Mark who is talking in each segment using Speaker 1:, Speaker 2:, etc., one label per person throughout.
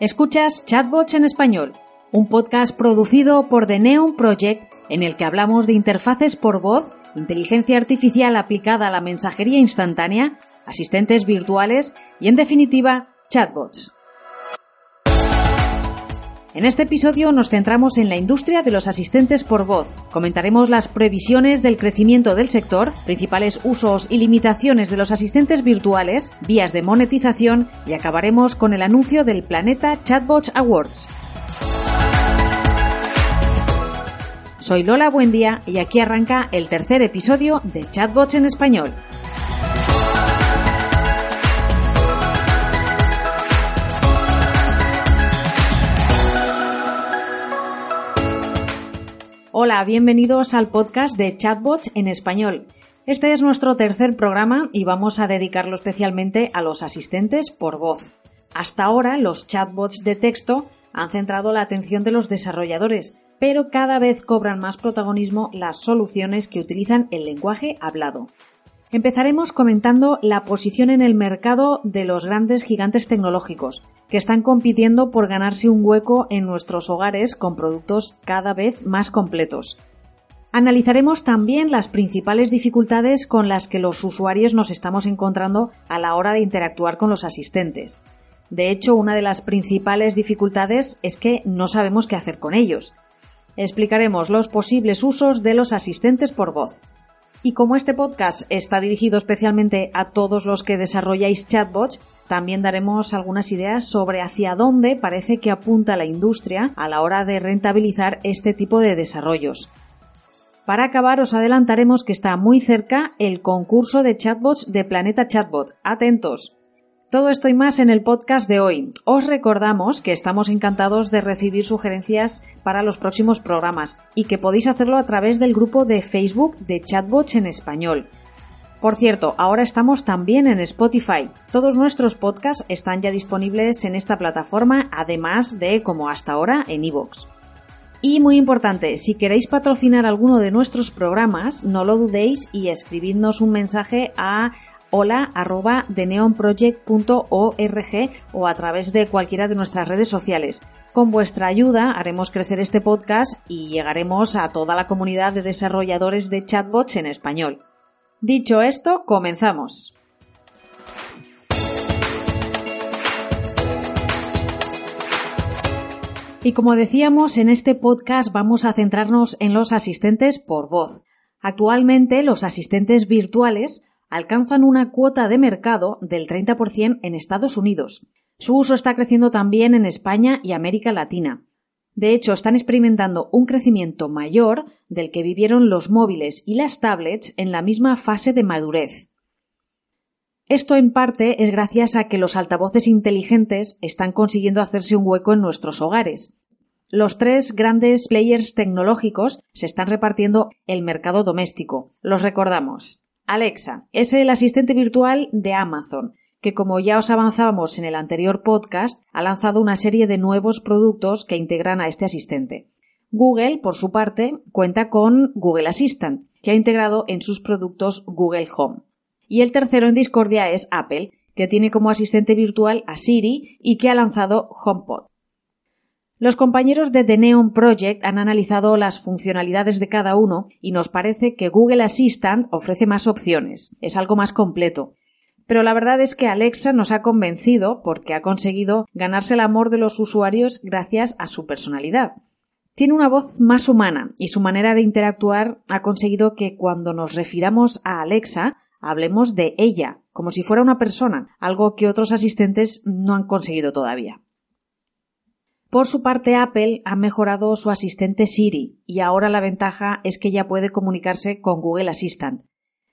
Speaker 1: Escuchas Chatbots en Español, un podcast producido por The Neon Project en el que hablamos de interfaces por voz, inteligencia artificial aplicada a la mensajería instantánea, asistentes virtuales y, en definitiva, chatbots. En este episodio nos centramos en la industria de los asistentes por voz. Comentaremos las previsiones del crecimiento del sector, principales usos y limitaciones de los asistentes virtuales, vías de monetización y acabaremos con el anuncio del Planeta Chatbots Awards. Soy Lola Buendía y aquí arranca el tercer episodio de Chatbots en español. Hola, bienvenidos al podcast de Chatbots en español. Este es nuestro tercer programa y vamos a dedicarlo especialmente a los asistentes por voz. Hasta ahora los chatbots de texto han centrado la atención de los desarrolladores, pero cada vez cobran más protagonismo las soluciones que utilizan el lenguaje hablado. Empezaremos comentando la posición en el mercado de los grandes gigantes tecnológicos, que están compitiendo por ganarse un hueco en nuestros hogares con productos cada vez más completos. Analizaremos también las principales dificultades con las que los usuarios nos estamos encontrando a la hora de interactuar con los asistentes. De hecho, una de las principales dificultades es que no sabemos qué hacer con ellos. Explicaremos los posibles usos de los asistentes por voz. Y como este podcast está dirigido especialmente a todos los que desarrolláis chatbots, también daremos algunas ideas sobre hacia dónde parece que apunta la industria a la hora de rentabilizar este tipo de desarrollos. Para acabar, os adelantaremos que está muy cerca el concurso de chatbots de Planeta Chatbot. Atentos. Todo esto y más en el podcast de hoy. Os recordamos que estamos encantados de recibir sugerencias para los próximos programas y que podéis hacerlo a través del grupo de Facebook de Chatbots en Español. Por cierto, ahora estamos también en Spotify. Todos nuestros podcasts están ya disponibles en esta plataforma, además de, como hasta ahora, en iVoox. Y muy importante, si queréis patrocinar alguno de nuestros programas, no lo dudéis y escribidnos un mensaje a hola arroba neonproject.org o a través de cualquiera de nuestras redes sociales. Con vuestra ayuda haremos crecer este podcast y llegaremos a toda la comunidad de desarrolladores de chatbots en español. Dicho esto, comenzamos. Y como decíamos, en este podcast vamos a centrarnos en los asistentes por voz. Actualmente los asistentes virtuales alcanzan una cuota de mercado del 30% en Estados Unidos. Su uso está creciendo también en España y América Latina. De hecho, están experimentando un crecimiento mayor del que vivieron los móviles y las tablets en la misma fase de madurez. Esto en parte es gracias a que los altavoces inteligentes están consiguiendo hacerse un hueco en nuestros hogares. Los tres grandes players tecnológicos se están repartiendo el mercado doméstico. Los recordamos. Alexa es el asistente virtual de Amazon, que como ya os avanzábamos en el anterior podcast, ha lanzado una serie de nuevos productos que integran a este asistente. Google, por su parte, cuenta con Google Assistant, que ha integrado en sus productos Google Home. Y el tercero en discordia es Apple, que tiene como asistente virtual a Siri y que ha lanzado HomePod. Los compañeros de The Neon Project han analizado las funcionalidades de cada uno y nos parece que Google Assistant ofrece más opciones, es algo más completo. Pero la verdad es que Alexa nos ha convencido porque ha conseguido ganarse el amor de los usuarios gracias a su personalidad. Tiene una voz más humana y su manera de interactuar ha conseguido que cuando nos refiramos a Alexa hablemos de ella, como si fuera una persona, algo que otros asistentes no han conseguido todavía. Por su parte, Apple ha mejorado su asistente Siri y ahora la ventaja es que ya puede comunicarse con Google Assistant.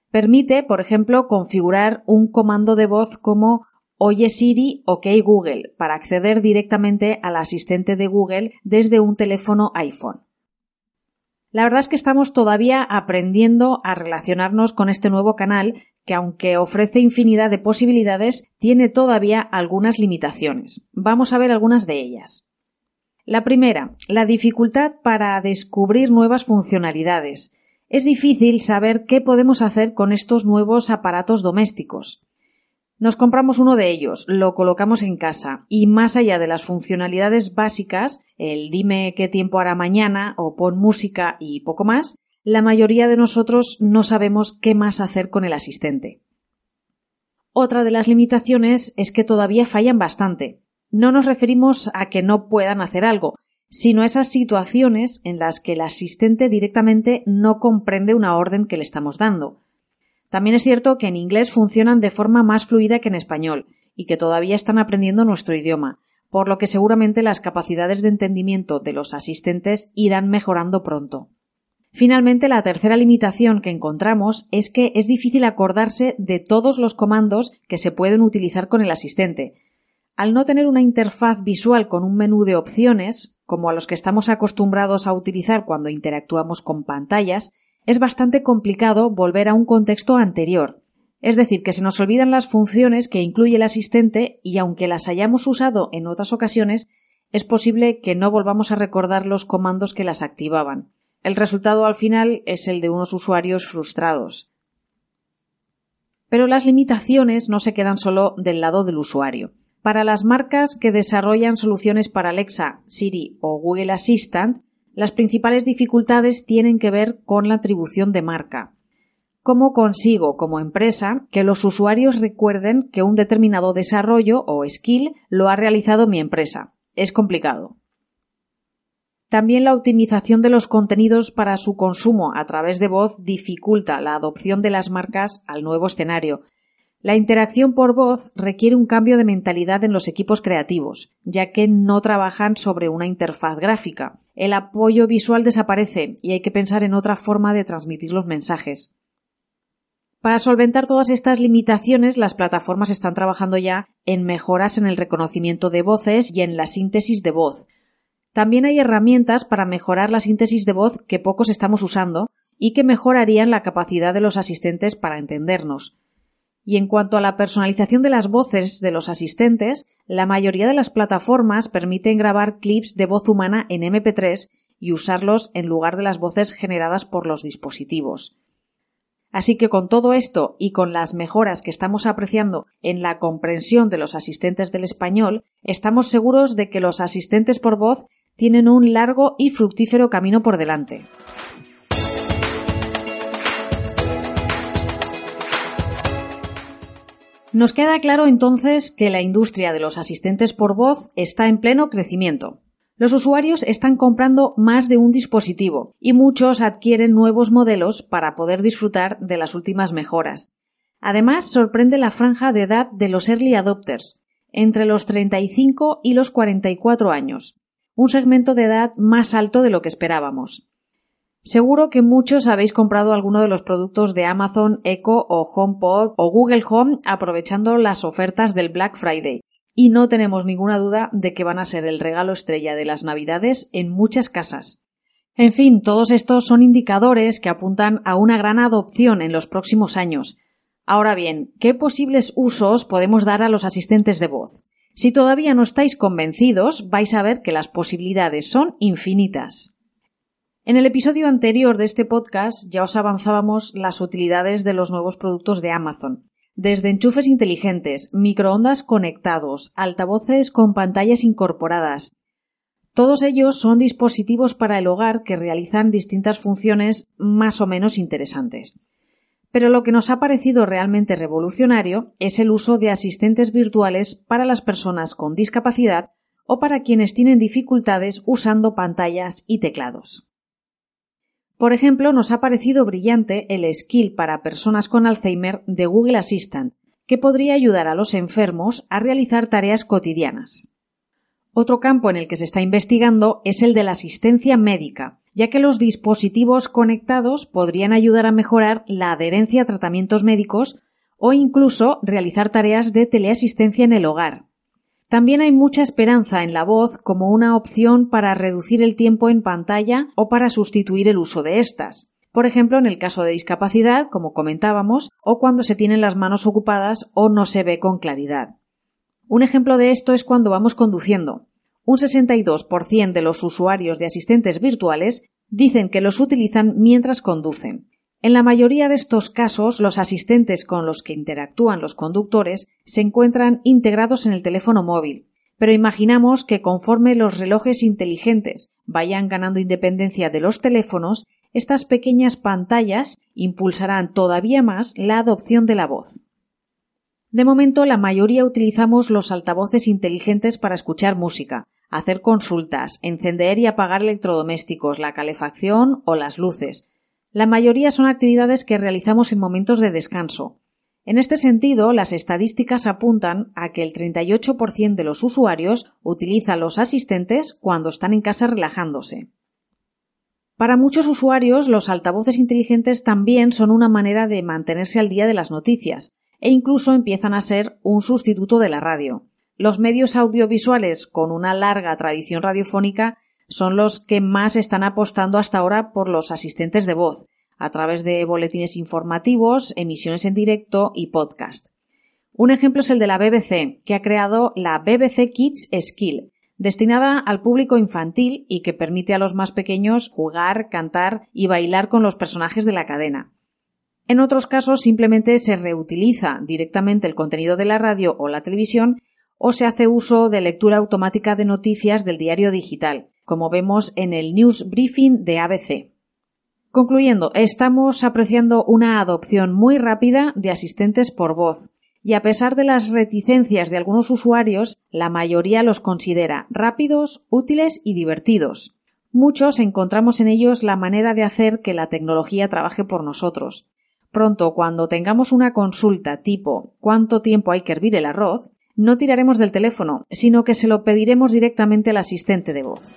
Speaker 1: Permite, por ejemplo, configurar un comando de voz como Oye Siri, OK Google, para acceder directamente al asistente de Google desde un teléfono iPhone. La verdad es que estamos todavía aprendiendo a relacionarnos con este nuevo canal que aunque ofrece infinidad de posibilidades, tiene todavía algunas limitaciones. Vamos a ver algunas de ellas. La primera, la dificultad para descubrir nuevas funcionalidades. Es difícil saber qué podemos hacer con estos nuevos aparatos domésticos. Nos compramos uno de ellos, lo colocamos en casa y más allá de las funcionalidades básicas, el dime qué tiempo hará mañana o pon música y poco más, la mayoría de nosotros no sabemos qué más hacer con el asistente. Otra de las limitaciones es que todavía fallan bastante. No nos referimos a que no puedan hacer algo, sino esas situaciones en las que el asistente directamente no comprende una orden que le estamos dando. También es cierto que en inglés funcionan de forma más fluida que en español, y que todavía están aprendiendo nuestro idioma, por lo que seguramente las capacidades de entendimiento de los asistentes irán mejorando pronto. Finalmente, la tercera limitación que encontramos es que es difícil acordarse de todos los comandos que se pueden utilizar con el asistente. Al no tener una interfaz visual con un menú de opciones, como a los que estamos acostumbrados a utilizar cuando interactuamos con pantallas, es bastante complicado volver a un contexto anterior. Es decir, que se nos olvidan las funciones que incluye el asistente y aunque las hayamos usado en otras ocasiones, es posible que no volvamos a recordar los comandos que las activaban. El resultado al final es el de unos usuarios frustrados. Pero las limitaciones no se quedan solo del lado del usuario. Para las marcas que desarrollan soluciones para Alexa, Siri o Google Assistant, las principales dificultades tienen que ver con la atribución de marca. ¿Cómo consigo, como empresa, que los usuarios recuerden que un determinado desarrollo o skill lo ha realizado mi empresa? Es complicado. También la optimización de los contenidos para su consumo a través de voz dificulta la adopción de las marcas al nuevo escenario, la interacción por voz requiere un cambio de mentalidad en los equipos creativos, ya que no trabajan sobre una interfaz gráfica. El apoyo visual desaparece y hay que pensar en otra forma de transmitir los mensajes. Para solventar todas estas limitaciones, las plataformas están trabajando ya en mejoras en el reconocimiento de voces y en la síntesis de voz. También hay herramientas para mejorar la síntesis de voz que pocos estamos usando y que mejorarían la capacidad de los asistentes para entendernos. Y en cuanto a la personalización de las voces de los asistentes, la mayoría de las plataformas permiten grabar clips de voz humana en MP3 y usarlos en lugar de las voces generadas por los dispositivos. Así que con todo esto y con las mejoras que estamos apreciando en la comprensión de los asistentes del español, estamos seguros de que los asistentes por voz tienen un largo y fructífero camino por delante. Nos queda claro entonces que la industria de los asistentes por voz está en pleno crecimiento. Los usuarios están comprando más de un dispositivo y muchos adquieren nuevos modelos para poder disfrutar de las últimas mejoras. Además, sorprende la franja de edad de los early adopters, entre los 35 y los 44 años, un segmento de edad más alto de lo que esperábamos. Seguro que muchos habéis comprado alguno de los productos de Amazon Echo o HomePod o Google Home aprovechando las ofertas del Black Friday. Y no tenemos ninguna duda de que van a ser el regalo estrella de las Navidades en muchas casas. En fin, todos estos son indicadores que apuntan a una gran adopción en los próximos años. Ahora bien, ¿qué posibles usos podemos dar a los asistentes de voz? Si todavía no estáis convencidos, vais a ver que las posibilidades son infinitas. En el episodio anterior de este podcast ya os avanzábamos las utilidades de los nuevos productos de Amazon. Desde enchufes inteligentes, microondas conectados, altavoces con pantallas incorporadas. Todos ellos son dispositivos para el hogar que realizan distintas funciones más o menos interesantes. Pero lo que nos ha parecido realmente revolucionario es el uso de asistentes virtuales para las personas con discapacidad o para quienes tienen dificultades usando pantallas y teclados. Por ejemplo, nos ha parecido brillante el skill para personas con Alzheimer de Google Assistant, que podría ayudar a los enfermos a realizar tareas cotidianas. Otro campo en el que se está investigando es el de la asistencia médica, ya que los dispositivos conectados podrían ayudar a mejorar la adherencia a tratamientos médicos o incluso realizar tareas de teleasistencia en el hogar. También hay mucha esperanza en la voz como una opción para reducir el tiempo en pantalla o para sustituir el uso de estas. Por ejemplo, en el caso de discapacidad, como comentábamos, o cuando se tienen las manos ocupadas o no se ve con claridad. Un ejemplo de esto es cuando vamos conduciendo. Un 62% de los usuarios de asistentes virtuales dicen que los utilizan mientras conducen. En la mayoría de estos casos, los asistentes con los que interactúan los conductores se encuentran integrados en el teléfono móvil, pero imaginamos que conforme los relojes inteligentes vayan ganando independencia de los teléfonos, estas pequeñas pantallas impulsarán todavía más la adopción de la voz. De momento, la mayoría utilizamos los altavoces inteligentes para escuchar música, hacer consultas, encender y apagar electrodomésticos, la calefacción o las luces, la mayoría son actividades que realizamos en momentos de descanso. En este sentido, las estadísticas apuntan a que el 38% de los usuarios utiliza los asistentes cuando están en casa relajándose. Para muchos usuarios, los altavoces inteligentes también son una manera de mantenerse al día de las noticias, e incluso empiezan a ser un sustituto de la radio. Los medios audiovisuales con una larga tradición radiofónica son los que más están apostando hasta ahora por los asistentes de voz, a través de boletines informativos, emisiones en directo y podcast. Un ejemplo es el de la BBC, que ha creado la BBC Kids Skill, destinada al público infantil y que permite a los más pequeños jugar, cantar y bailar con los personajes de la cadena. En otros casos simplemente se reutiliza directamente el contenido de la radio o la televisión o se hace uso de lectura automática de noticias del diario digital, como vemos en el News Briefing de ABC. Concluyendo, estamos apreciando una adopción muy rápida de asistentes por voz, y a pesar de las reticencias de algunos usuarios, la mayoría los considera rápidos, útiles y divertidos. Muchos encontramos en ellos la manera de hacer que la tecnología trabaje por nosotros. Pronto, cuando tengamos una consulta tipo ¿cuánto tiempo hay que hervir el arroz?, no tiraremos del teléfono, sino que se lo pediremos directamente al asistente de voz.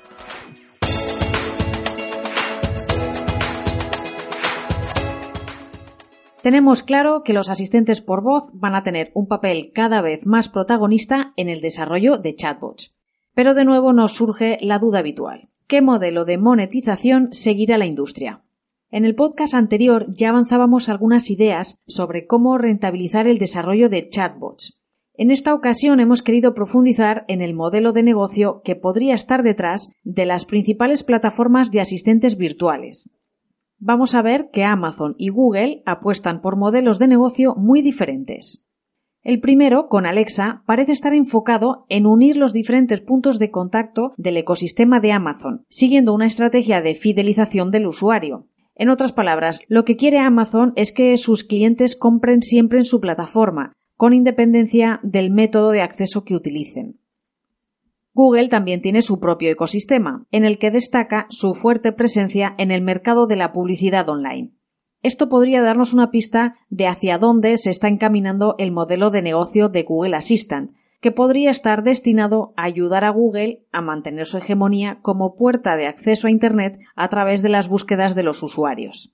Speaker 1: Tenemos claro que los asistentes por voz van a tener un papel cada vez más protagonista en el desarrollo de chatbots. Pero de nuevo nos surge la duda habitual. ¿Qué modelo de monetización seguirá la industria? En el podcast anterior ya avanzábamos algunas ideas sobre cómo rentabilizar el desarrollo de chatbots. En esta ocasión hemos querido profundizar en el modelo de negocio que podría estar detrás de las principales plataformas de asistentes virtuales, vamos a ver que Amazon y Google apuestan por modelos de negocio muy diferentes. El primero, con Alexa, parece estar enfocado en unir los diferentes puntos de contacto del ecosistema de Amazon, siguiendo una estrategia de fidelización del usuario. En otras palabras, lo que quiere Amazon es que sus clientes compren siempre en su plataforma, con independencia del método de acceso que utilicen. Google también tiene su propio ecosistema, en el que destaca su fuerte presencia en el mercado de la publicidad online. Esto podría darnos una pista de hacia dónde se está encaminando el modelo de negocio de Google Assistant, que podría estar destinado a ayudar a Google a mantener su hegemonía como puerta de acceso a Internet a través de las búsquedas de los usuarios.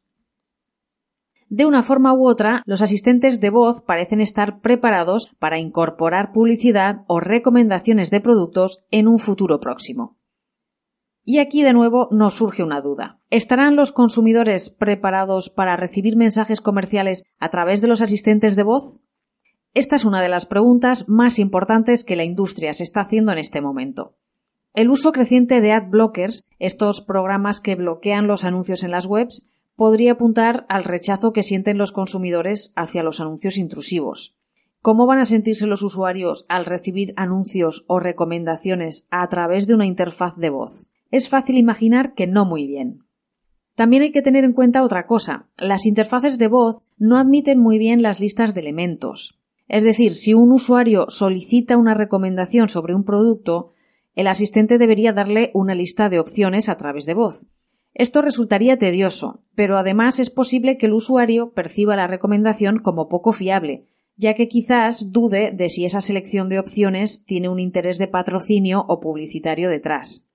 Speaker 1: De una forma u otra, los asistentes de voz parecen estar preparados para incorporar publicidad o recomendaciones de productos en un futuro próximo. Y aquí de nuevo nos surge una duda. ¿Estarán los consumidores preparados para recibir mensajes comerciales a través de los asistentes de voz? Esta es una de las preguntas más importantes que la industria se está haciendo en este momento. El uso creciente de ad blockers, estos programas que bloquean los anuncios en las webs, podría apuntar al rechazo que sienten los consumidores hacia los anuncios intrusivos. ¿Cómo van a sentirse los usuarios al recibir anuncios o recomendaciones a través de una interfaz de voz? Es fácil imaginar que no muy bien. También hay que tener en cuenta otra cosa. Las interfaces de voz no admiten muy bien las listas de elementos. Es decir, si un usuario solicita una recomendación sobre un producto, el asistente debería darle una lista de opciones a través de voz. Esto resultaría tedioso, pero además es posible que el usuario perciba la recomendación como poco fiable, ya que quizás dude de si esa selección de opciones tiene un interés de patrocinio o publicitario detrás.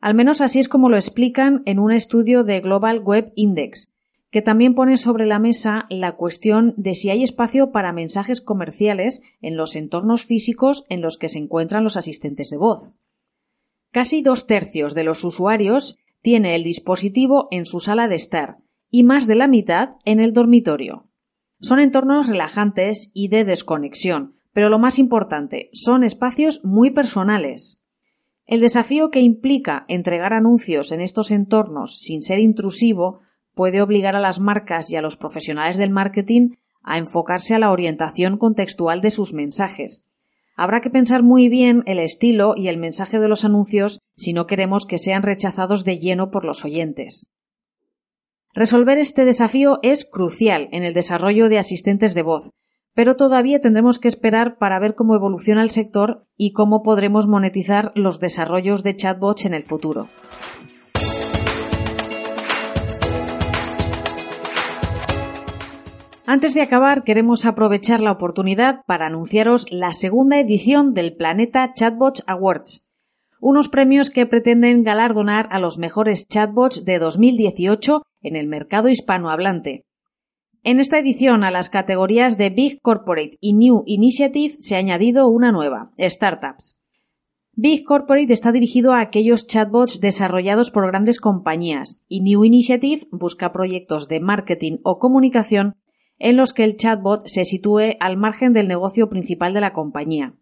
Speaker 1: Al menos así es como lo explican en un estudio de Global Web Index, que también pone sobre la mesa la cuestión de si hay espacio para mensajes comerciales en los entornos físicos en los que se encuentran los asistentes de voz. Casi dos tercios de los usuarios tiene el dispositivo en su sala de estar y más de la mitad en el dormitorio. Son entornos relajantes y de desconexión, pero lo más importante, son espacios muy personales. El desafío que implica entregar anuncios en estos entornos sin ser intrusivo puede obligar a las marcas y a los profesionales del marketing a enfocarse a la orientación contextual de sus mensajes. Habrá que pensar muy bien el estilo y el mensaje de los anuncios si no queremos que sean rechazados de lleno por los oyentes. Resolver este desafío es crucial en el desarrollo de asistentes de voz, pero todavía tendremos que esperar para ver cómo evoluciona el sector y cómo podremos monetizar los desarrollos de chatbots en el futuro. Antes de acabar, queremos aprovechar la oportunidad para anunciaros la segunda edición del Planeta Chatbots Awards, unos premios que pretenden galardonar a los mejores chatbots de 2018 en el mercado hispanohablante. En esta edición a las categorías de Big Corporate y New Initiative se ha añadido una nueva, Startups. Big Corporate está dirigido a aquellos chatbots desarrollados por grandes compañías y New Initiative busca proyectos de marketing o comunicación en los que el chatbot se sitúe al margen del negocio principal de la compañía.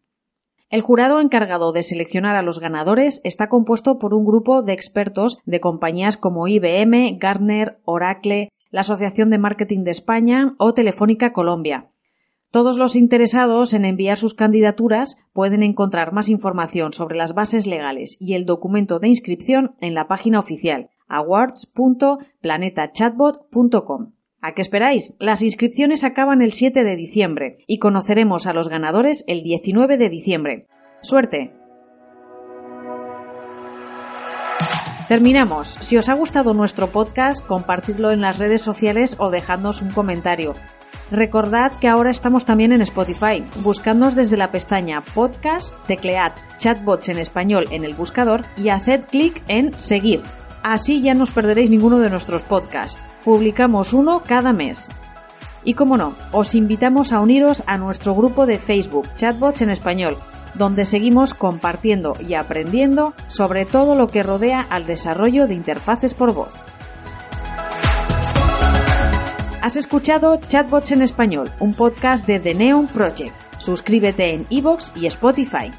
Speaker 1: El jurado encargado de seleccionar a los ganadores está compuesto por un grupo de expertos de compañías como IBM, Gartner, Oracle, la Asociación de Marketing de España o Telefónica Colombia. Todos los interesados en enviar sus candidaturas pueden encontrar más información sobre las bases legales y el documento de inscripción en la página oficial awards.planetachatbot.com. ¿A qué esperáis? Las inscripciones acaban el 7 de diciembre y conoceremos a los ganadores el 19 de diciembre. ¡Suerte! Terminamos. Si os ha gustado nuestro podcast, compartidlo en las redes sociales o dejadnos un comentario. Recordad que ahora estamos también en Spotify. Buscadnos desde la pestaña Podcast, teclead chatbots en español en el buscador y haced clic en Seguir. Así ya no os perderéis ninguno de nuestros podcasts. Publicamos uno cada mes. Y como no, os invitamos a uniros a nuestro grupo de Facebook, Chatbots en Español, donde seguimos compartiendo y aprendiendo sobre todo lo que rodea al desarrollo de interfaces por voz. Has escuchado Chatbots en Español, un podcast de The Neon Project. Suscríbete en iVoox y Spotify.